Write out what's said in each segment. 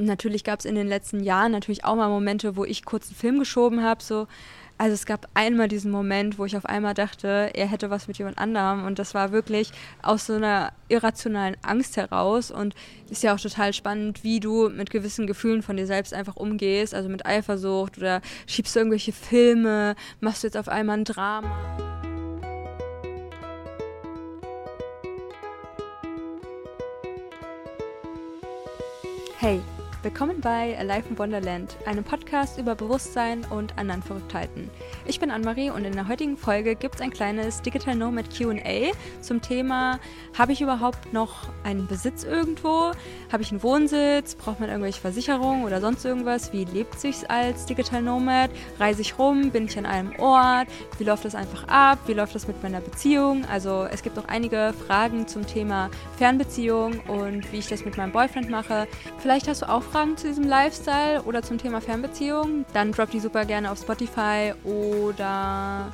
Natürlich gab es in den letzten Jahren natürlich auch mal Momente, wo ich kurz einen Film geschoben habe, so also es gab einmal diesen Moment, wo ich auf einmal dachte, er hätte was mit jemand anderem und das war wirklich aus so einer irrationalen Angst heraus und ist ja auch total spannend, wie du mit gewissen Gefühlen von dir selbst einfach umgehst, also mit Eifersucht oder schiebst du irgendwelche Filme, machst du jetzt auf einmal ein Drama. Hey, Willkommen bei Alive in Wonderland, einem Podcast über Bewusstsein und anderen Verrücktheiten. Ich bin Anne-Marie und in der heutigen Folge gibt es ein kleines Digital Nomad QA zum Thema: Habe ich überhaupt noch einen Besitz irgendwo? Habe ich einen Wohnsitz? Braucht man irgendwelche Versicherungen oder sonst irgendwas? Wie lebt sich als Digital Nomad? Reise ich rum? Bin ich an einem Ort? Wie läuft das einfach ab? Wie läuft das mit meiner Beziehung? Also, es gibt auch einige Fragen zum Thema Fernbeziehung und wie ich das mit meinem Boyfriend mache. Vielleicht hast du auch Fragen zu diesem Lifestyle oder zum Thema Fernbeziehung, dann drop die super gerne auf Spotify oder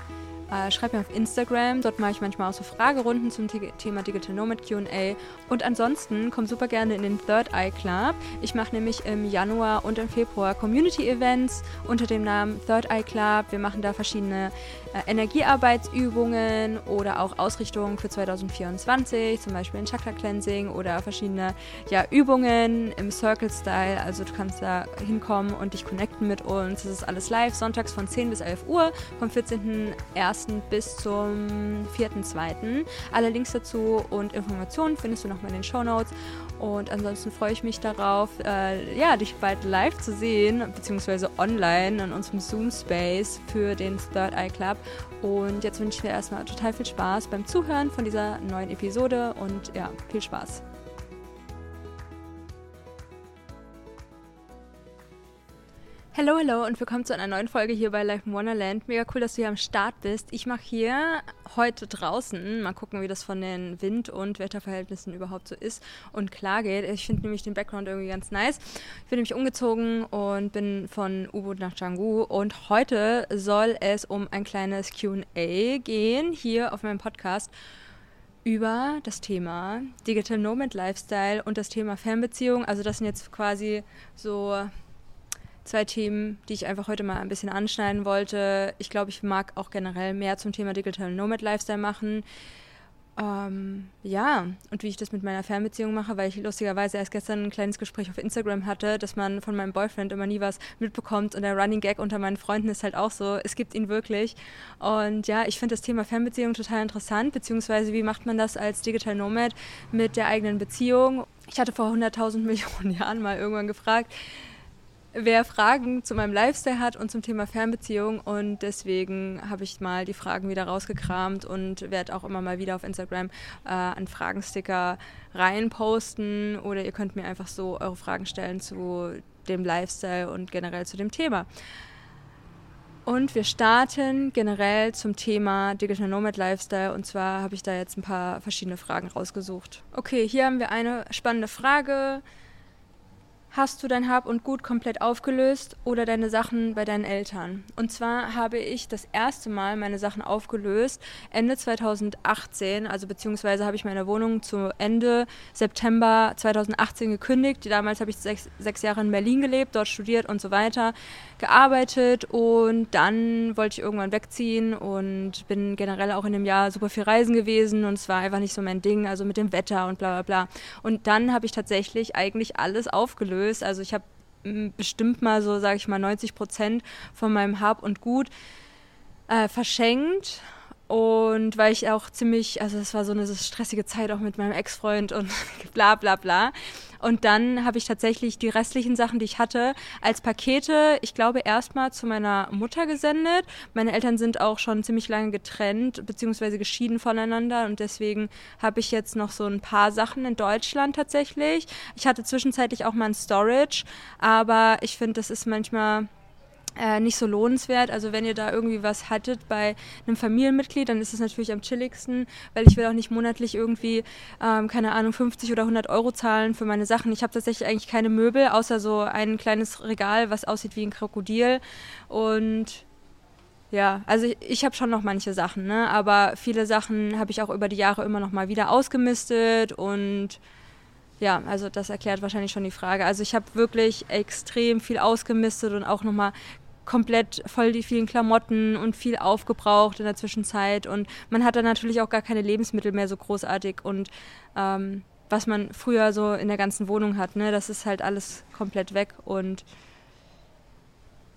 äh, schreib mir auf Instagram, dort mache ich manchmal auch so Fragerunden zum Thema Digital Nomad QA. Und ansonsten komm super gerne in den Third Eye Club. Ich mache nämlich im Januar und im Februar Community Events unter dem Namen Third Eye Club. Wir machen da verschiedene äh, Energiearbeitsübungen oder auch Ausrichtungen für 2024, zum Beispiel ein Chakra Cleansing oder verschiedene ja, Übungen im Circle Style. Also du kannst da hinkommen und dich connecten mit uns. Das ist alles live, sonntags von 10 bis 11 Uhr, vom 14.01. bis zum 4.2. Alle Links dazu und Informationen findest du nochmal in den Show Notes. Und ansonsten freue ich mich darauf, äh, ja, dich bald live zu sehen, beziehungsweise online in unserem Zoom-Space für den Third Eye Club. Und jetzt wünsche ich dir erstmal total viel Spaß beim Zuhören von dieser neuen Episode und ja, viel Spaß. Hallo, hallo und willkommen zu einer neuen Folge hier bei Life in Wonderland. Mega cool, dass du hier am Start bist. Ich mache hier heute draußen, mal gucken, wie das von den Wind- und Wetterverhältnissen überhaupt so ist und klar geht. Ich finde nämlich den Background irgendwie ganz nice. Ich bin nämlich umgezogen und bin von U-Boot nach Canggu und heute soll es um ein kleines Q&A gehen hier auf meinem Podcast über das Thema Digital Nomad Lifestyle und das Thema Fernbeziehung. Also das sind jetzt quasi so zwei Themen, die ich einfach heute mal ein bisschen anschneiden wollte. Ich glaube, ich mag auch generell mehr zum Thema Digital Nomad Lifestyle machen. Ähm, ja, und wie ich das mit meiner Fernbeziehung mache, weil ich lustigerweise erst gestern ein kleines Gespräch auf Instagram hatte, dass man von meinem Boyfriend immer nie was mitbekommt und der Running Gag unter meinen Freunden ist halt auch so, es gibt ihn wirklich. Und ja, ich finde das Thema Fernbeziehung total interessant, beziehungsweise wie macht man das als Digital Nomad mit der eigenen Beziehung? Ich hatte vor 100.000 Millionen Jahren mal irgendwann gefragt, wer Fragen zu meinem Lifestyle hat und zum Thema Fernbeziehung. Und deswegen habe ich mal die Fragen wieder rausgekramt und werde auch immer mal wieder auf Instagram äh, einen Fragensticker reinposten. Oder ihr könnt mir einfach so eure Fragen stellen zu dem Lifestyle und generell zu dem Thema. Und wir starten generell zum Thema Digital Nomad Lifestyle. Und zwar habe ich da jetzt ein paar verschiedene Fragen rausgesucht. Okay, hier haben wir eine spannende Frage. Hast du dein Hab und Gut komplett aufgelöst oder deine Sachen bei deinen Eltern? Und zwar habe ich das erste Mal meine Sachen aufgelöst Ende 2018, also beziehungsweise habe ich meine Wohnung zu Ende September 2018 gekündigt. Damals habe ich sechs, sechs Jahre in Berlin gelebt, dort studiert und so weiter, gearbeitet und dann wollte ich irgendwann wegziehen und bin generell auch in dem Jahr super viel reisen gewesen und es war einfach nicht so mein Ding, also mit dem Wetter und bla bla bla. Und dann habe ich tatsächlich eigentlich alles aufgelöst gelöst. Also ich habe mm, bestimmt mal so, sage ich mal, 90 Prozent von meinem Hab und Gut äh, verschenkt. Und weil ich auch ziemlich, also es war so eine stressige Zeit auch mit meinem Ex-Freund und bla bla bla. Und dann habe ich tatsächlich die restlichen Sachen, die ich hatte, als Pakete, ich glaube, erstmal zu meiner Mutter gesendet. Meine Eltern sind auch schon ziemlich lange getrennt bzw. geschieden voneinander und deswegen habe ich jetzt noch so ein paar Sachen in Deutschland tatsächlich. Ich hatte zwischenzeitlich auch mal ein Storage, aber ich finde, das ist manchmal äh, nicht so lohnenswert. Also wenn ihr da irgendwie was hattet bei einem Familienmitglied, dann ist es natürlich am chilligsten, weil ich will auch nicht monatlich irgendwie, ähm, keine Ahnung, 50 oder 100 Euro zahlen für meine Sachen. Ich habe tatsächlich eigentlich keine Möbel, außer so ein kleines Regal, was aussieht wie ein Krokodil. Und ja, also ich, ich habe schon noch manche Sachen, ne? aber viele Sachen habe ich auch über die Jahre immer noch mal wieder ausgemistet und ja, also das erklärt wahrscheinlich schon die Frage. Also ich habe wirklich extrem viel ausgemistet und auch nochmal komplett voll die vielen Klamotten und viel aufgebraucht in der Zwischenzeit. Und man hat dann natürlich auch gar keine Lebensmittel mehr so großartig und ähm, was man früher so in der ganzen Wohnung hat, ne, das ist halt alles komplett weg und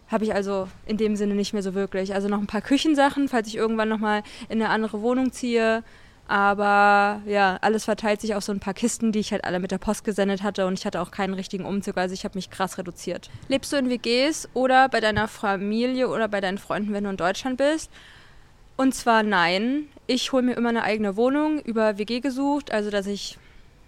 habe ich also in dem Sinne nicht mehr so wirklich. Also noch ein paar Küchensachen, falls ich irgendwann nochmal in eine andere Wohnung ziehe. Aber ja, alles verteilt sich auf so ein paar Kisten, die ich halt alle mit der Post gesendet hatte und ich hatte auch keinen richtigen Umzug, also ich habe mich krass reduziert. Lebst du in WGs oder bei deiner Familie oder bei deinen Freunden, wenn du in Deutschland bist? Und zwar nein. Ich hole mir immer eine eigene Wohnung über WG gesucht, also dass ich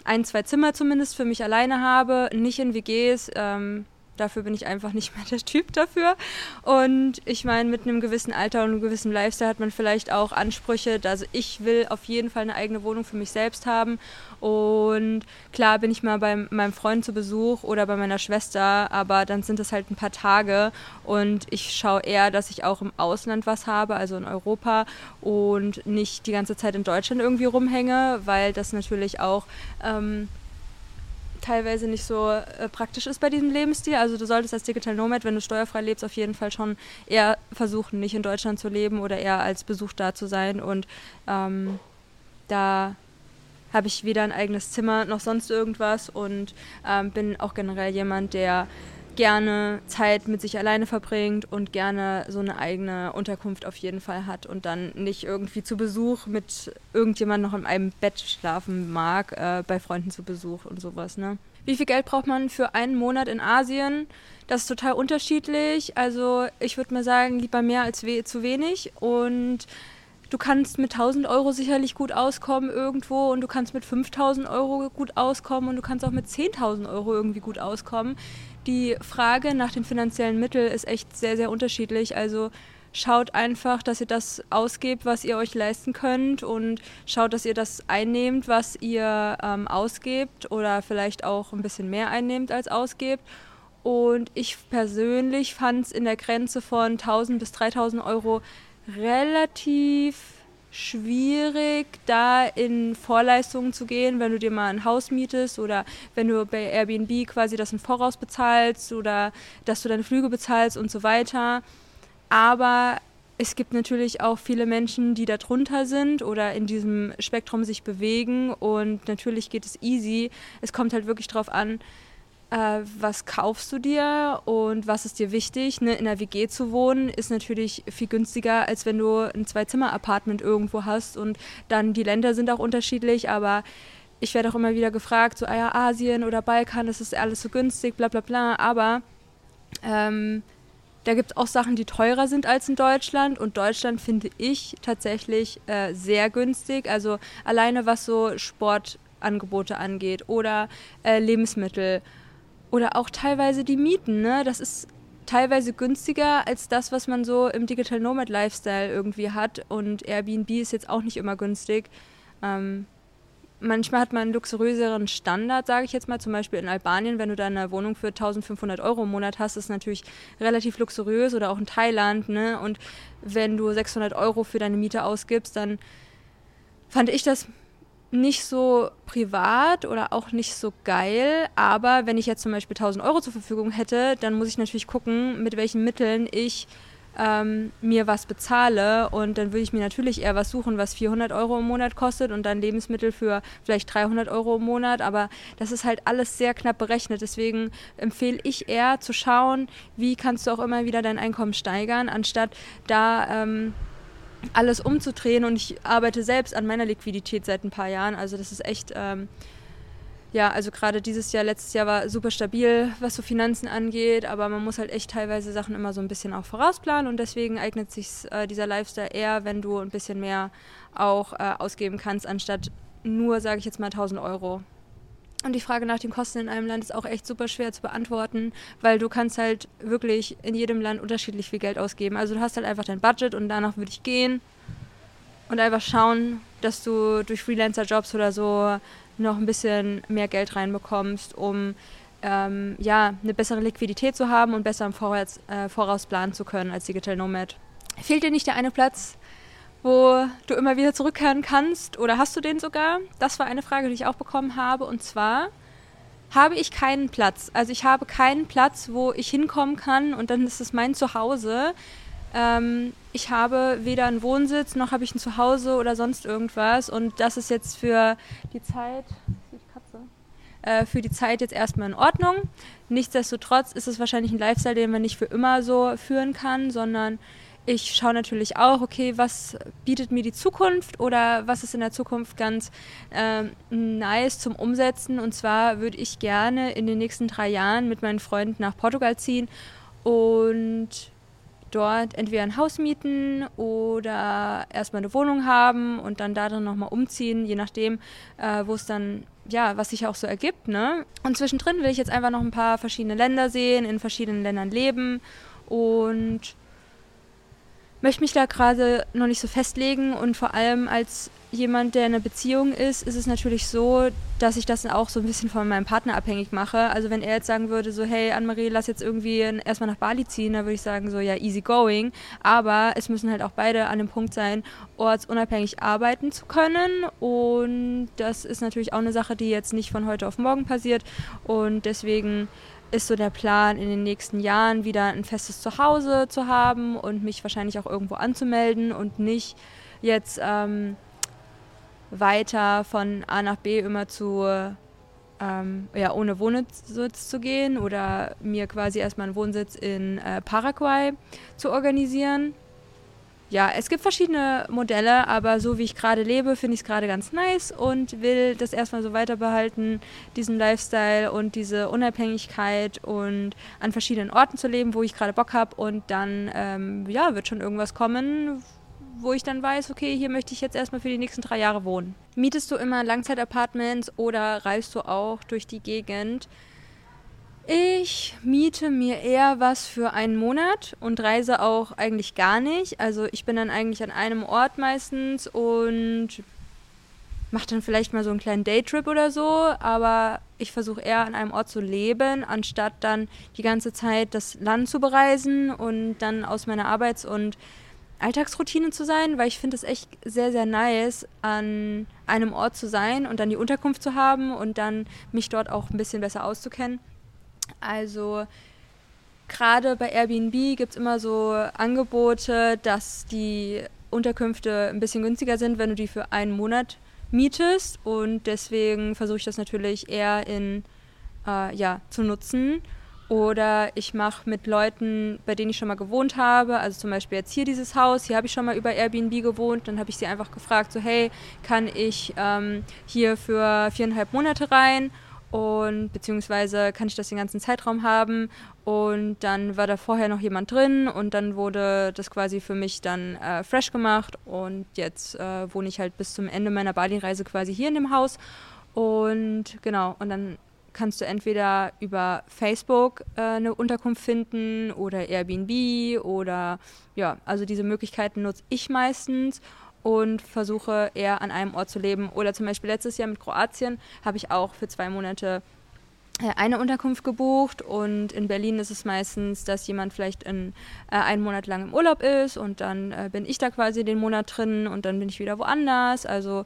ein, zwei Zimmer zumindest für mich alleine habe, nicht in WGs. Ähm, Dafür bin ich einfach nicht mehr der Typ dafür. Und ich meine, mit einem gewissen Alter und einem gewissen Lifestyle hat man vielleicht auch Ansprüche. Also ich will auf jeden Fall eine eigene Wohnung für mich selbst haben. Und klar bin ich mal bei meinem Freund zu Besuch oder bei meiner Schwester, aber dann sind es halt ein paar Tage und ich schaue eher, dass ich auch im Ausland was habe, also in Europa und nicht die ganze Zeit in Deutschland irgendwie rumhänge, weil das natürlich auch ähm, teilweise nicht so äh, praktisch ist bei diesem Lebensstil. Also du solltest als Digital Nomad, wenn du steuerfrei lebst, auf jeden Fall schon eher versuchen, nicht in Deutschland zu leben oder eher als Besuch da zu sein. Und ähm, da habe ich weder ein eigenes Zimmer noch sonst irgendwas und ähm, bin auch generell jemand, der gerne Zeit mit sich alleine verbringt und gerne so eine eigene Unterkunft auf jeden Fall hat und dann nicht irgendwie zu Besuch mit irgendjemand noch in einem Bett schlafen mag, äh, bei Freunden zu Besuch und sowas. Ne? Wie viel Geld braucht man für einen Monat in Asien? Das ist total unterschiedlich. Also ich würde mal sagen, lieber mehr als we zu wenig und du kannst mit 1000 Euro sicherlich gut auskommen irgendwo und du kannst mit 5000 Euro gut auskommen und du kannst auch mit 10.000 Euro irgendwie gut auskommen die Frage nach den finanziellen Mitteln ist echt sehr, sehr unterschiedlich. Also schaut einfach, dass ihr das ausgebt, was ihr euch leisten könnt und schaut, dass ihr das einnehmt, was ihr ähm, ausgebt oder vielleicht auch ein bisschen mehr einnehmt als ausgebt. Und ich persönlich fand es in der Grenze von 1000 bis 3000 Euro relativ schwierig, da in Vorleistungen zu gehen, wenn du dir mal ein Haus mietest oder wenn du bei Airbnb quasi das im Voraus bezahlst oder dass du deine Flüge bezahlst und so weiter. Aber es gibt natürlich auch viele Menschen, die da drunter sind oder in diesem Spektrum sich bewegen und natürlich geht es easy. Es kommt halt wirklich darauf an, äh, was kaufst du dir und was ist dir wichtig. Ne? In der WG zu wohnen ist natürlich viel günstiger, als wenn du ein Zwei-Zimmer-Apartment irgendwo hast und dann die Länder sind auch unterschiedlich, aber ich werde auch immer wieder gefragt, so ah ja, Asien oder Balkan, das ist alles so günstig, bla bla bla, aber ähm, da gibt es auch Sachen, die teurer sind als in Deutschland und Deutschland finde ich tatsächlich äh, sehr günstig, also alleine was so Sportangebote angeht oder äh, Lebensmittel oder auch teilweise die Mieten, ne? Das ist teilweise günstiger als das, was man so im Digital Nomad Lifestyle irgendwie hat. Und Airbnb ist jetzt auch nicht immer günstig. Ähm, manchmal hat man einen luxuriöseren Standard, sage ich jetzt mal. Zum Beispiel in Albanien, wenn du da eine Wohnung für 1500 Euro im Monat hast, ist natürlich relativ luxuriös. Oder auch in Thailand. Ne? Und wenn du 600 Euro für deine Miete ausgibst, dann fand ich das nicht so privat oder auch nicht so geil, aber wenn ich jetzt zum Beispiel 1000 Euro zur Verfügung hätte, dann muss ich natürlich gucken, mit welchen Mitteln ich ähm, mir was bezahle. Und dann würde ich mir natürlich eher was suchen, was 400 Euro im Monat kostet und dann Lebensmittel für vielleicht 300 Euro im Monat, aber das ist halt alles sehr knapp berechnet, deswegen empfehle ich eher zu schauen, wie kannst du auch immer wieder dein Einkommen steigern, anstatt da... Ähm, alles umzudrehen und ich arbeite selbst an meiner Liquidität seit ein paar Jahren. Also das ist echt, ähm, ja, also gerade dieses Jahr, letztes Jahr war super stabil, was so Finanzen angeht, aber man muss halt echt teilweise Sachen immer so ein bisschen auch vorausplanen und deswegen eignet sich äh, dieser Lifestyle eher, wenn du ein bisschen mehr auch äh, ausgeben kannst, anstatt nur, sage ich jetzt mal, 1000 Euro. Und die Frage nach den Kosten in einem Land ist auch echt super schwer zu beantworten, weil du kannst halt wirklich in jedem Land unterschiedlich viel Geld ausgeben. Also du hast halt einfach dein Budget und danach würde ich gehen und einfach schauen, dass du durch Freelancer-Jobs oder so noch ein bisschen mehr Geld reinbekommst, um ähm, ja, eine bessere Liquidität zu haben und besser im Voraus, äh, Voraus planen zu können als Digital Nomad. Fehlt dir nicht der eine Platz, wo du immer wieder zurückkehren kannst oder hast du den sogar? Das war eine Frage, die ich auch bekommen habe und zwar habe ich keinen Platz. Also ich habe keinen Platz, wo ich hinkommen kann und dann ist es mein Zuhause. Ähm, ich habe weder einen Wohnsitz noch habe ich ein Zuhause oder sonst irgendwas und das ist jetzt für die Zeit, äh, für die Zeit jetzt erstmal in Ordnung. Nichtsdestotrotz ist es wahrscheinlich ein Lifestyle, den man nicht für immer so führen kann, sondern ich schaue natürlich auch, okay, was bietet mir die Zukunft oder was ist in der Zukunft ganz äh, nice zum Umsetzen. Und zwar würde ich gerne in den nächsten drei Jahren mit meinen Freunden nach Portugal ziehen und dort entweder ein Haus mieten oder erstmal eine Wohnung haben und dann darin nochmal umziehen, je nachdem, äh, wo es dann, ja, was sich auch so ergibt. Ne? Und zwischendrin will ich jetzt einfach noch ein paar verschiedene Länder sehen, in verschiedenen Ländern leben und möchte mich da gerade noch nicht so festlegen und vor allem als jemand, der in einer Beziehung ist, ist es natürlich so, dass ich das auch so ein bisschen von meinem Partner abhängig mache. Also wenn er jetzt sagen würde, so hey Anne-Marie, lass jetzt irgendwie erstmal nach Bali ziehen, dann würde ich sagen so ja easy going. Aber es müssen halt auch beide an dem Punkt sein, ortsunabhängig arbeiten zu können und das ist natürlich auch eine Sache, die jetzt nicht von heute auf morgen passiert und deswegen ist so der Plan, in den nächsten Jahren wieder ein festes Zuhause zu haben und mich wahrscheinlich auch irgendwo anzumelden und nicht jetzt ähm, weiter von A nach B immer zu, ähm, ja, ohne Wohnsitz zu gehen oder mir quasi erstmal einen Wohnsitz in äh, Paraguay zu organisieren ja, es gibt verschiedene Modelle, aber so wie ich gerade lebe, finde ich es gerade ganz nice und will das erstmal so weiter behalten, diesen Lifestyle und diese Unabhängigkeit und an verschiedenen Orten zu leben, wo ich gerade Bock habe und dann, ähm, ja, wird schon irgendwas kommen, wo ich dann weiß, okay, hier möchte ich jetzt erstmal für die nächsten drei Jahre wohnen. Mietest du immer Langzeitapartments oder reist du auch durch die Gegend? Ich miete mir eher was für einen Monat und reise auch eigentlich gar nicht. Also ich bin dann eigentlich an einem Ort meistens und mache dann vielleicht mal so einen kleinen Daytrip oder so, aber ich versuche eher an einem Ort zu leben, anstatt dann die ganze Zeit das Land zu bereisen und dann aus meiner Arbeits- und Alltagsroutine zu sein, weil ich finde es echt sehr, sehr nice, an einem Ort zu sein und dann die Unterkunft zu haben und dann mich dort auch ein bisschen besser auszukennen. Also gerade bei Airbnb gibt es immer so Angebote, dass die Unterkünfte ein bisschen günstiger sind, wenn du die für einen Monat mietest. Und deswegen versuche ich das natürlich eher in, äh, ja, zu nutzen. Oder ich mache mit Leuten, bei denen ich schon mal gewohnt habe, also zum Beispiel jetzt hier dieses Haus, hier habe ich schon mal über Airbnb gewohnt, dann habe ich sie einfach gefragt, so hey, kann ich ähm, hier für viereinhalb Monate rein? Und beziehungsweise kann ich das den ganzen Zeitraum haben. Und dann war da vorher noch jemand drin und dann wurde das quasi für mich dann äh, fresh gemacht. Und jetzt äh, wohne ich halt bis zum Ende meiner Bali-Reise quasi hier in dem Haus. Und genau und dann kannst du entweder über Facebook äh, eine Unterkunft finden oder Airbnb oder ja, also diese Möglichkeiten nutze ich meistens und versuche eher an einem Ort zu leben. Oder zum Beispiel letztes Jahr mit Kroatien habe ich auch für zwei Monate äh, eine Unterkunft gebucht und in Berlin ist es meistens, dass jemand vielleicht in, äh, einen Monat lang im Urlaub ist und dann äh, bin ich da quasi den Monat drin und dann bin ich wieder woanders. Also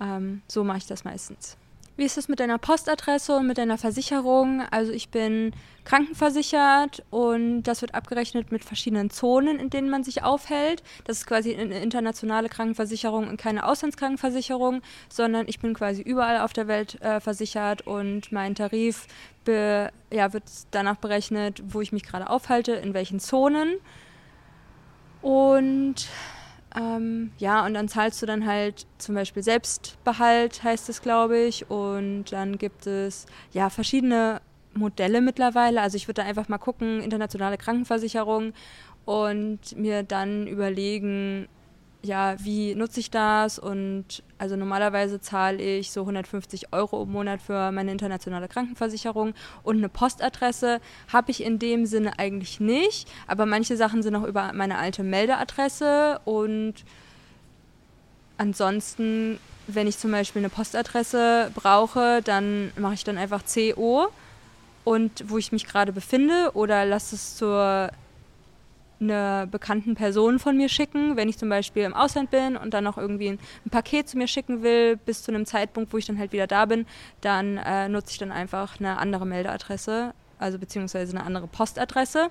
ähm, so mache ich das meistens. Wie ist es mit deiner Postadresse und mit deiner Versicherung? Also ich bin krankenversichert und das wird abgerechnet mit verschiedenen Zonen, in denen man sich aufhält. Das ist quasi eine internationale Krankenversicherung und keine Auslandskrankenversicherung, sondern ich bin quasi überall auf der Welt äh, versichert und mein Tarif be, ja, wird danach berechnet, wo ich mich gerade aufhalte, in welchen Zonen. Und ähm, ja, und dann zahlst du dann halt zum Beispiel Selbstbehalt, heißt es, glaube ich. Und dann gibt es ja verschiedene Modelle mittlerweile. Also ich würde da einfach mal gucken, internationale Krankenversicherung und mir dann überlegen, ja, wie nutze ich das? Und also normalerweise zahle ich so 150 Euro im Monat für meine internationale Krankenversicherung und eine Postadresse habe ich in dem Sinne eigentlich nicht, aber manche Sachen sind auch über meine alte Meldeadresse und ansonsten, wenn ich zum Beispiel eine Postadresse brauche, dann mache ich dann einfach CO und wo ich mich gerade befinde oder lasse es zur einer bekannten Person von mir schicken, wenn ich zum Beispiel im Ausland bin und dann noch irgendwie ein, ein, Paket zu mir schicken will, bis zu einem Zeitpunkt, wo ich dann halt wieder da bin, dann äh, nutze ich dann einfach eine andere Meldeadresse, also beziehungsweise eine andere Postadresse.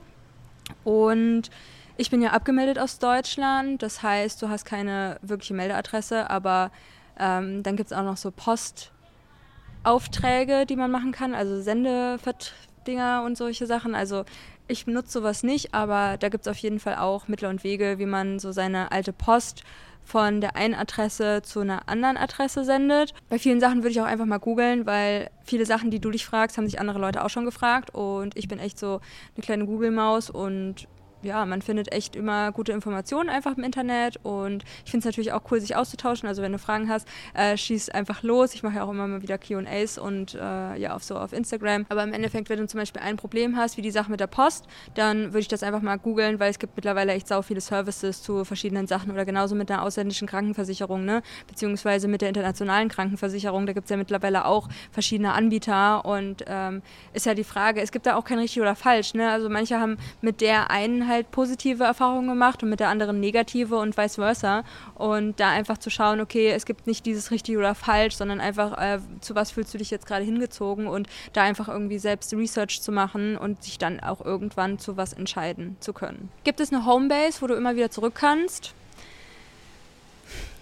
Und ich bin ja abgemeldet aus Deutschland, das heißt, du hast keine wirkliche Meldeadresse, aber ähm, dann gibt es auch noch so Postaufträge, die man machen kann, also Sendedinger und solche Sachen. Also ich benutze sowas nicht, aber da gibt es auf jeden Fall auch Mittel und Wege, wie man so seine alte Post von der einen Adresse zu einer anderen Adresse sendet. Bei vielen Sachen würde ich auch einfach mal googeln, weil viele Sachen, die du dich fragst, haben sich andere Leute auch schon gefragt und ich bin echt so eine kleine Google-Maus und ja, man findet echt immer gute Informationen einfach im Internet und ich finde es natürlich auch cool, sich auszutauschen. Also wenn du Fragen hast, äh, schieß einfach los. Ich mache ja auch immer mal wieder Q&As und äh, ja, auf so auf Instagram. Aber im Endeffekt, wenn du zum Beispiel ein Problem hast, wie die Sache mit der Post, dann würde ich das einfach mal googeln, weil es gibt mittlerweile echt sau viele Services zu verschiedenen Sachen oder genauso mit einer ausländischen Krankenversicherung, ne? beziehungsweise mit der internationalen Krankenversicherung. Da gibt es ja mittlerweile auch verschiedene Anbieter und ähm, ist ja die Frage, es gibt da auch kein richtig oder falsch. Ne? Also manche haben mit der einen halt positive Erfahrungen gemacht und mit der anderen negative und vice versa. Und da einfach zu schauen, okay, es gibt nicht dieses richtig oder falsch, sondern einfach, äh, zu was fühlst du dich jetzt gerade hingezogen und da einfach irgendwie selbst Research zu machen und sich dann auch irgendwann zu was entscheiden zu können. Gibt es eine Homebase, wo du immer wieder zurück kannst?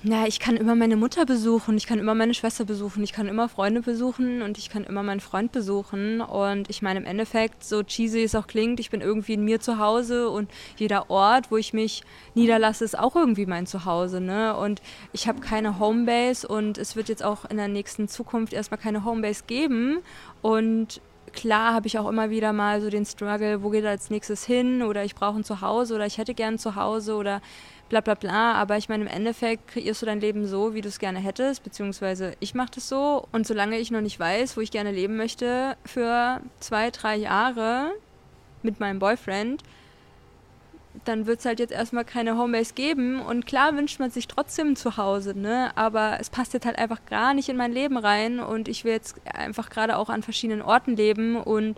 Na, ich kann immer meine Mutter besuchen, ich kann immer meine Schwester besuchen, ich kann immer Freunde besuchen und ich kann immer meinen Freund besuchen. Und ich meine, im Endeffekt, so cheesy es auch klingt, ich bin irgendwie in mir zu Hause und jeder Ort, wo ich mich niederlasse, ist auch irgendwie mein Zuhause. Ne? Und ich habe keine Homebase und es wird jetzt auch in der nächsten Zukunft erstmal keine Homebase geben. Und klar habe ich auch immer wieder mal so den Struggle, wo geht er als nächstes hin oder ich brauche ein Zuhause oder ich hätte gern ein Zuhause oder bla bla bla. Aber ich meine, im Endeffekt kreierst du dein Leben so, wie du es gerne hättest, beziehungsweise ich mache das so. Und solange ich noch nicht weiß, wo ich gerne leben möchte, für zwei, drei Jahre mit meinem Boyfriend, dann wird es halt jetzt erstmal keine Homebase geben. Und klar wünscht man sich trotzdem zu Hause, ne? Aber es passt jetzt halt einfach gar nicht in mein Leben rein und ich will jetzt einfach gerade auch an verschiedenen Orten leben und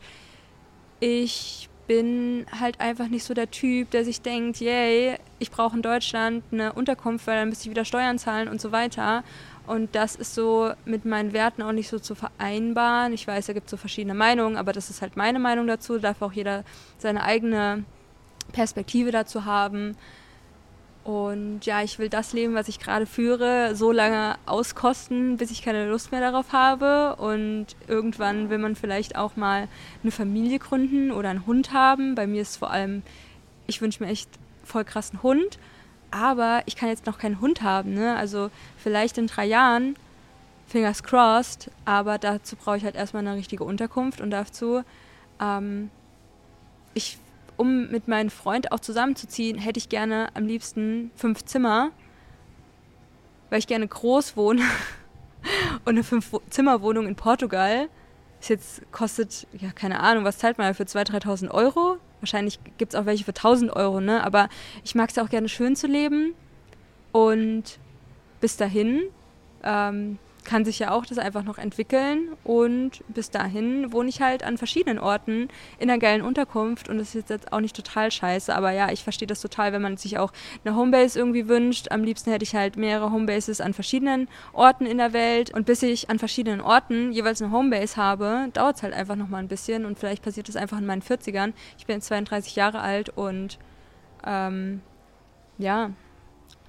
ich bin halt einfach nicht so der Typ, der sich denkt, yay, ich brauche in Deutschland eine Unterkunft, weil dann müsste ich wieder Steuern zahlen und so weiter. Und das ist so mit meinen Werten auch nicht so zu vereinbaren. Ich weiß, da gibt es so verschiedene Meinungen, aber das ist halt meine Meinung dazu. Da darf auch jeder seine eigene Perspektive dazu haben. Und ja, ich will das Leben, was ich gerade führe, so lange auskosten, bis ich keine Lust mehr darauf habe. Und irgendwann will man vielleicht auch mal eine Familie gründen oder einen Hund haben. Bei mir ist vor allem, ich wünsche mir echt voll krass einen Hund. Aber ich kann jetzt noch keinen Hund haben. Ne? Also vielleicht in drei Jahren, fingers crossed. Aber dazu brauche ich halt erstmal eine richtige Unterkunft. Und dazu, ähm, ich um mit meinem Freund auch zusammenzuziehen, hätte ich gerne am liebsten fünf Zimmer, weil ich gerne groß wohne und eine Fünf-Zimmer-Wohnung in Portugal. Das jetzt kostet, ja, keine Ahnung, was zahlt man für 2.000, 3.000 Euro? Wahrscheinlich gibt es auch welche für 1.000 Euro, ne? Aber ich mag es ja auch gerne schön zu leben. Und bis dahin ähm, kann sich ja auch das einfach noch entwickeln. Und bis dahin wohne ich halt an verschiedenen Orten in einer geilen Unterkunft. Und das ist jetzt auch nicht total scheiße, aber ja, ich verstehe das total, wenn man sich auch eine Homebase irgendwie wünscht. Am liebsten hätte ich halt mehrere Homebases an verschiedenen Orten in der Welt. Und bis ich an verschiedenen Orten jeweils eine Homebase habe, dauert es halt einfach nochmal ein bisschen. Und vielleicht passiert das einfach in meinen 40ern. Ich bin jetzt 32 Jahre alt und ähm, ja,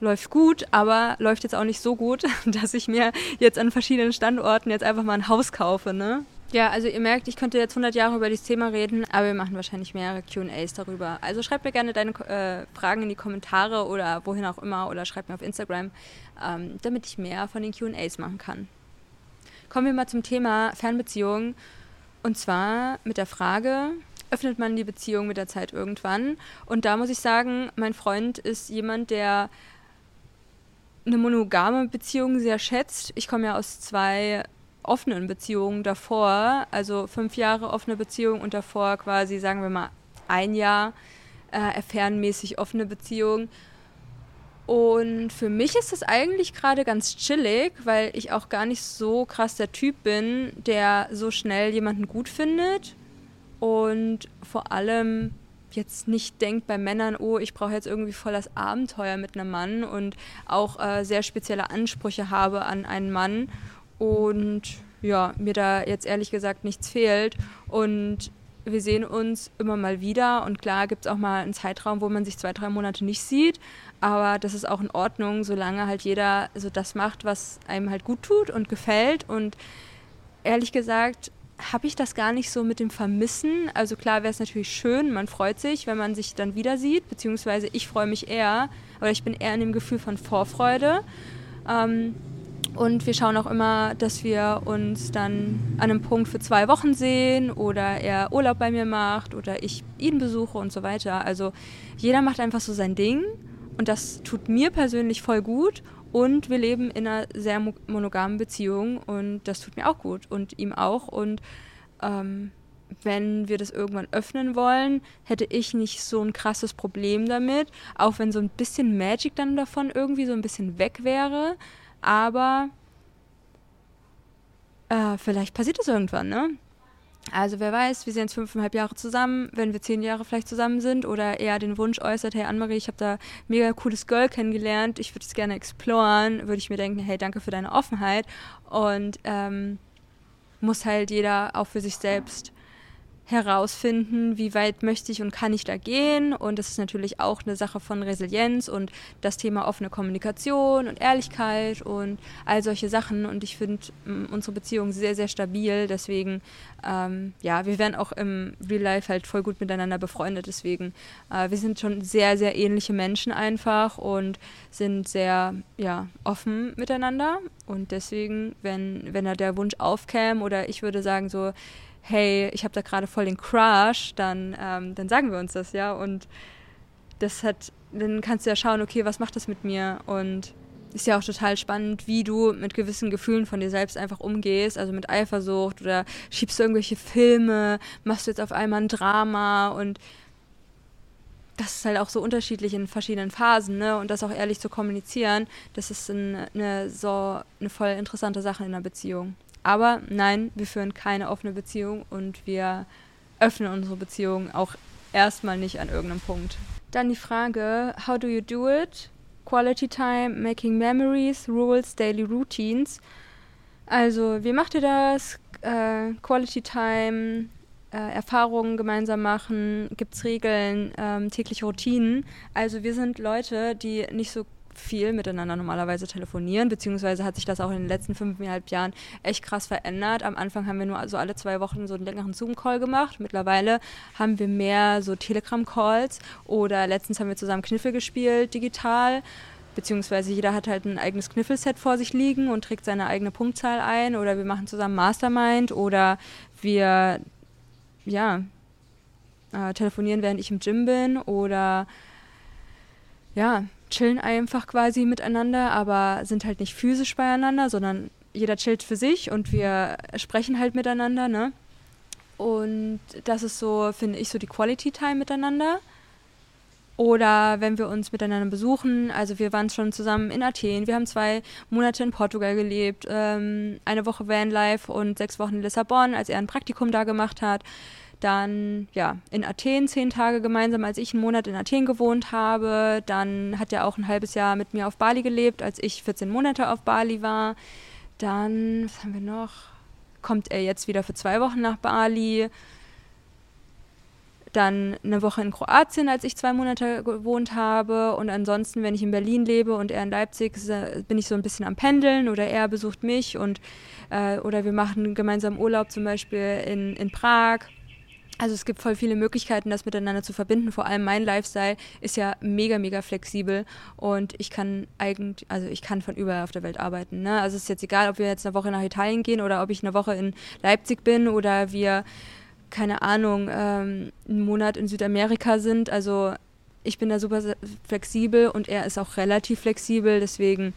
läuft gut, aber läuft jetzt auch nicht so gut, dass ich mir jetzt an verschiedenen Standorten jetzt einfach mal ein Haus kaufe, ne? Ja, also ihr merkt, ich könnte jetzt 100 Jahre über dieses Thema reden, aber wir machen wahrscheinlich mehrere Q&As darüber. Also schreibt mir gerne deine äh, Fragen in die Kommentare oder wohin auch immer oder schreibt mir auf Instagram, ähm, damit ich mehr von den Q&As machen kann. Kommen wir mal zum Thema Fernbeziehungen und zwar mit der Frage, öffnet man die Beziehung mit der Zeit irgendwann? Und da muss ich sagen, mein Freund ist jemand, der eine monogame Beziehung sehr schätzt. Ich komme ja aus zwei offenen Beziehungen davor, also fünf Jahre offene Beziehung und davor quasi, sagen wir mal, ein Jahr äh, offene Beziehung. Und für mich ist das eigentlich gerade ganz chillig, weil ich auch gar nicht so krass der Typ bin, der so schnell jemanden gut findet. Und vor allem jetzt nicht denkt bei Männern, oh, ich brauche jetzt irgendwie voll das Abenteuer mit einem Mann und auch äh, sehr spezielle Ansprüche habe an einen Mann und ja, mir da jetzt ehrlich gesagt nichts fehlt. Und wir sehen uns immer mal wieder und klar gibt es auch mal einen Zeitraum, wo man sich zwei, drei Monate nicht sieht, aber das ist auch in Ordnung, solange halt jeder so das macht, was einem halt gut tut und gefällt. Und ehrlich gesagt habe ich das gar nicht so mit dem Vermissen. Also klar wäre es natürlich schön, man freut sich, wenn man sich dann wieder sieht, beziehungsweise ich freue mich eher, oder ich bin eher in dem Gefühl von Vorfreude. Ähm, und wir schauen auch immer, dass wir uns dann an einem Punkt für zwei Wochen sehen oder er Urlaub bei mir macht oder ich ihn besuche und so weiter. Also jeder macht einfach so sein Ding und das tut mir persönlich voll gut und wir leben in einer sehr monogamen Beziehung und das tut mir auch gut und ihm auch. Und ähm, wenn wir das irgendwann öffnen wollen, hätte ich nicht so ein krasses Problem damit, auch wenn so ein bisschen Magic dann davon irgendwie so ein bisschen weg wäre. Aber äh, vielleicht passiert das irgendwann, ne? Also wer weiß, wir sind jetzt fünfeinhalb Jahre zusammen, wenn wir zehn Jahre vielleicht zusammen sind oder er den Wunsch äußert, hey Annemarie, ich habe da mega cooles Girl kennengelernt, ich würde es gerne exploren, würde ich mir denken, hey, danke für deine Offenheit. Und ähm, muss halt jeder auch für sich selbst herausfinden, wie weit möchte ich und kann ich da gehen. Und das ist natürlich auch eine Sache von Resilienz und das Thema offene Kommunikation und Ehrlichkeit und all solche Sachen. Und ich finde unsere Beziehung sehr, sehr stabil. Deswegen, ähm, ja, wir werden auch im Real Life halt voll gut miteinander befreundet. Deswegen, äh, wir sind schon sehr, sehr ähnliche Menschen einfach und sind sehr, ja, offen miteinander. Und deswegen, wenn, wenn da der Wunsch aufkäme oder ich würde sagen so, hey, ich habe da gerade voll den Crush, dann, ähm, dann sagen wir uns das, ja. Und das hat, dann kannst du ja schauen, okay, was macht das mit mir? Und ist ja auch total spannend, wie du mit gewissen Gefühlen von dir selbst einfach umgehst, also mit Eifersucht oder schiebst du irgendwelche Filme, machst du jetzt auf einmal ein Drama und das ist halt auch so unterschiedlich in verschiedenen Phasen, ne? Und das auch ehrlich zu kommunizieren, das ist eine, eine so eine voll interessante Sache in einer Beziehung. Aber nein, wir führen keine offene Beziehung und wir öffnen unsere Beziehung auch erstmal nicht an irgendeinem Punkt. Dann die Frage, how do you do it? Quality time, making memories, rules, daily routines. Also, wie macht ihr das? Äh, Quality time, äh, Erfahrungen gemeinsam machen, gibt es Regeln, ähm, tägliche Routinen. Also wir sind Leute, die nicht so viel miteinander normalerweise telefonieren, beziehungsweise hat sich das auch in den letzten fünfeinhalb Jahren echt krass verändert. Am Anfang haben wir nur so alle zwei Wochen so einen längeren Zoom-Call gemacht. Mittlerweile haben wir mehr so Telegram-Calls oder letztens haben wir zusammen Kniffel gespielt, digital. Beziehungsweise jeder hat halt ein eigenes Kniffelset vor sich liegen und trägt seine eigene Punktzahl ein oder wir machen zusammen Mastermind oder wir, ja, äh, telefonieren, während ich im Gym bin oder ja, chillen einfach quasi miteinander, aber sind halt nicht physisch beieinander, sondern jeder chillt für sich und wir sprechen halt miteinander, ne? Und das ist so, finde ich, so die Quality Time miteinander. Oder wenn wir uns miteinander besuchen, also wir waren schon zusammen in Athen, wir haben zwei Monate in Portugal gelebt, ähm, eine Woche Vanlife und sechs Wochen in Lissabon, als er ein Praktikum da gemacht hat dann ja in Athen zehn Tage gemeinsam, als ich einen Monat in Athen gewohnt habe. Dann hat er auch ein halbes Jahr mit mir auf Bali gelebt, als ich 14 Monate auf Bali war. Dann, was haben wir noch? Kommt er jetzt wieder für zwei Wochen nach Bali. Dann eine Woche in Kroatien, als ich zwei Monate gewohnt habe. Und ansonsten, wenn ich in Berlin lebe und er in Leipzig, bin ich so ein bisschen am Pendeln oder er besucht mich und äh, oder wir machen gemeinsam Urlaub zum Beispiel in, in Prag also es gibt voll viele Möglichkeiten, das miteinander zu verbinden. Vor allem mein Lifestyle ist ja mega, mega flexibel und ich kann eigentlich, also ich kann von überall auf der Welt arbeiten. Ne? Also es ist jetzt egal, ob wir jetzt eine Woche nach Italien gehen oder ob ich eine Woche in Leipzig bin oder wir, keine Ahnung, ähm, einen Monat in Südamerika sind. Also ich bin da super flexibel und er ist auch relativ flexibel, deswegen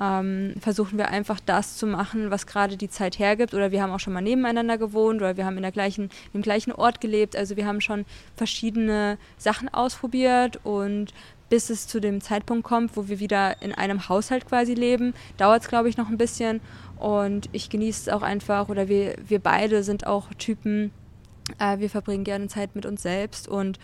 ähm, versuchen wir einfach das zu machen, was gerade die Zeit hergibt. Oder wir haben auch schon mal nebeneinander gewohnt oder wir haben in der gleichen, im gleichen Ort gelebt. Also wir haben schon verschiedene Sachen ausprobiert und bis es zu dem Zeitpunkt kommt, wo wir wieder in einem Haushalt quasi leben, dauert es, glaube ich, noch ein bisschen. Und ich genieße es auch einfach, oder wir, wir beide sind auch Typen, äh, wir verbringen gerne Zeit mit uns selbst und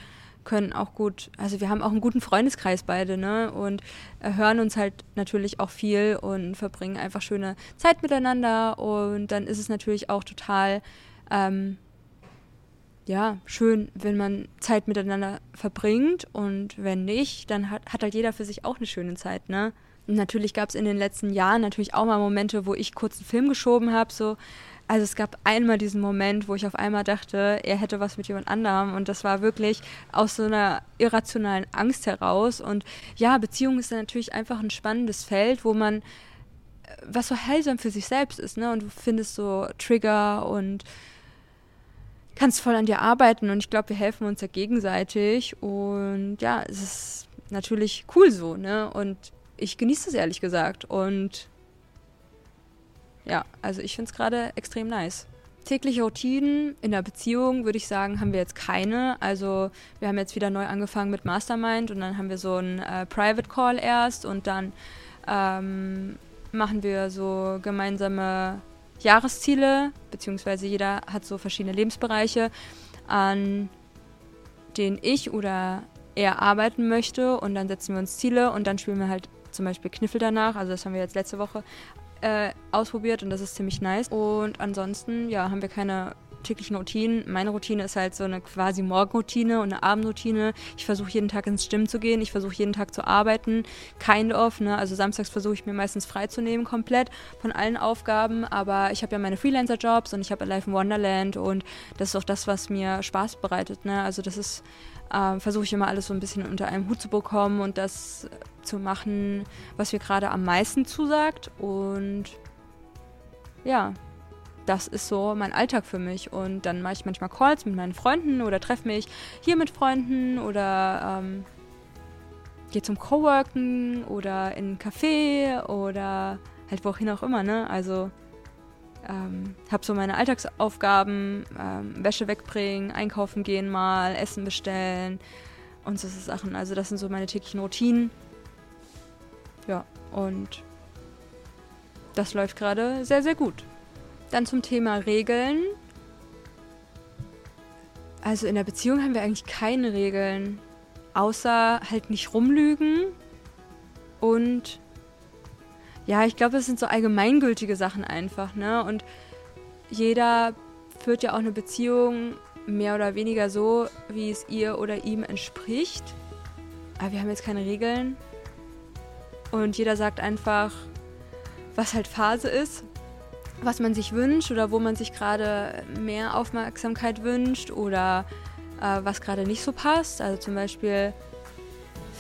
können auch gut, also wir haben auch einen guten Freundeskreis beide, ne? Und hören uns halt natürlich auch viel und verbringen einfach schöne Zeit miteinander. Und dann ist es natürlich auch total, ähm, ja, schön, wenn man Zeit miteinander verbringt. Und wenn nicht, dann hat, hat halt jeder für sich auch eine schöne Zeit, ne? Und natürlich gab es in den letzten Jahren natürlich auch mal Momente, wo ich kurz einen Film geschoben habe, so also es gab einmal diesen Moment, wo ich auf einmal dachte, er hätte was mit jemand anderem. Und das war wirklich aus so einer irrationalen Angst heraus. Und ja, Beziehung ist natürlich einfach ein spannendes Feld, wo man was so heilsam für sich selbst ist, ne? Und du findest so Trigger und kannst voll an dir arbeiten. Und ich glaube, wir helfen uns ja gegenseitig. Und ja, es ist natürlich cool so, ne? Und ich genieße es ehrlich gesagt. Und ja, also ich finde es gerade extrem nice. Tägliche Routinen in der Beziehung, würde ich sagen, haben wir jetzt keine. Also wir haben jetzt wieder neu angefangen mit Mastermind und dann haben wir so einen äh, Private Call erst und dann ähm, machen wir so gemeinsame Jahresziele, beziehungsweise jeder hat so verschiedene Lebensbereiche, an denen ich oder er arbeiten möchte und dann setzen wir uns Ziele und dann spielen wir halt zum Beispiel Kniffel danach. Also das haben wir jetzt letzte Woche äh, ausprobiert und das ist ziemlich nice. Und ansonsten, ja, haben wir keine täglichen Routinen. Meine Routine ist halt so eine quasi Morgenroutine und eine Abendroutine. Ich versuche jeden Tag ins Stimmen zu gehen. Ich versuche jeden Tag zu arbeiten. Kind of, ne? Also samstags versuche ich mir meistens freizunehmen komplett von allen Aufgaben. Aber ich habe ja meine Freelancer-Jobs und ich habe Life in Wonderland und das ist auch das, was mir Spaß bereitet, ne? Also das ist äh, versuche ich immer alles so ein bisschen unter einem Hut zu bekommen und das zu machen, was mir gerade am meisten zusagt. Und ja, das ist so mein Alltag für mich. Und dann mache ich manchmal Calls mit meinen Freunden oder treffe mich hier mit Freunden oder ähm, gehe zum Coworken oder in ein Café oder halt wohin auch immer, ne? Also ähm, habe so meine Alltagsaufgaben, ähm, Wäsche wegbringen, einkaufen gehen mal, Essen bestellen und so Sachen. Also das sind so meine täglichen Routinen. Ja, und das läuft gerade sehr, sehr gut. Dann zum Thema Regeln. Also in der Beziehung haben wir eigentlich keine Regeln, außer halt nicht rumlügen und ja, ich glaube, es sind so allgemeingültige Sachen einfach, ne? Und jeder führt ja auch eine Beziehung mehr oder weniger so, wie es ihr oder ihm entspricht. Aber wir haben jetzt keine Regeln. Und jeder sagt einfach, was halt Phase ist, was man sich wünscht oder wo man sich gerade mehr Aufmerksamkeit wünscht oder äh, was gerade nicht so passt. Also zum Beispiel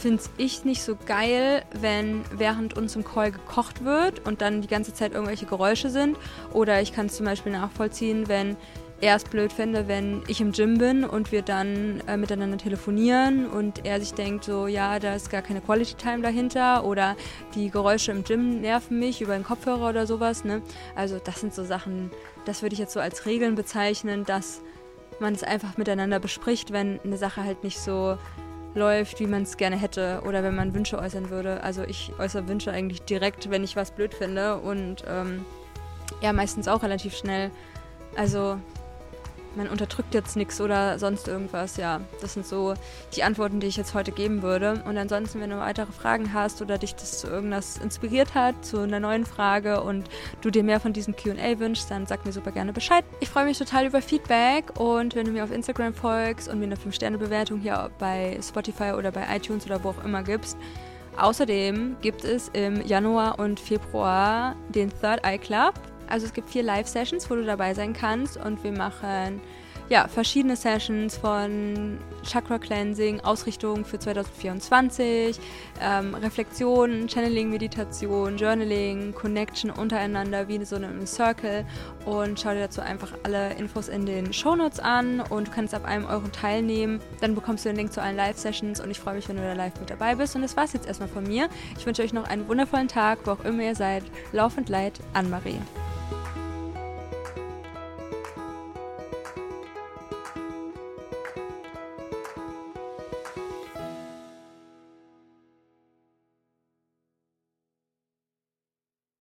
finde ich nicht so geil, wenn während uns im Call gekocht wird und dann die ganze Zeit irgendwelche Geräusche sind. Oder ich kann es zum Beispiel nachvollziehen, wenn er es blöd fände, wenn ich im Gym bin und wir dann äh, miteinander telefonieren und er sich denkt so, ja, da ist gar keine Quality Time dahinter oder die Geräusche im Gym nerven mich über den Kopfhörer oder sowas. Ne? Also das sind so Sachen, das würde ich jetzt so als Regeln bezeichnen, dass man es einfach miteinander bespricht, wenn eine Sache halt nicht so läuft, wie man es gerne hätte oder wenn man Wünsche äußern würde. Also ich äußere Wünsche eigentlich direkt, wenn ich was blöd finde und ähm, ja, meistens auch relativ schnell. Also man unterdrückt jetzt nichts oder sonst irgendwas. Ja, das sind so die Antworten, die ich jetzt heute geben würde. Und ansonsten, wenn du weitere Fragen hast oder dich das zu irgendwas inspiriert hat, zu einer neuen Frage und du dir mehr von diesem QA wünschst, dann sag mir super gerne Bescheid. Ich freue mich total über Feedback und wenn du mir auf Instagram folgst und mir eine 5-Sterne-Bewertung hier bei Spotify oder bei iTunes oder wo auch immer gibst. Außerdem gibt es im Januar und Februar den Third Eye Club. Also es gibt vier Live-Sessions, wo du dabei sein kannst und wir machen ja, verschiedene Sessions von Chakra Cleansing, Ausrichtung für 2024, ähm, Reflexion, Channeling, Meditation, Journaling, Connection untereinander wie so einem Circle und schau dir dazu einfach alle Infos in den Shownotes an und du kannst ab einem Euro teilnehmen. Dann bekommst du den Link zu allen Live-Sessions und ich freue mich, wenn du da live mit dabei bist. Und das war's jetzt erstmal von mir. Ich wünsche euch noch einen wundervollen Tag, wo auch immer ihr seid. Lauf und Leid, Anne-Marie.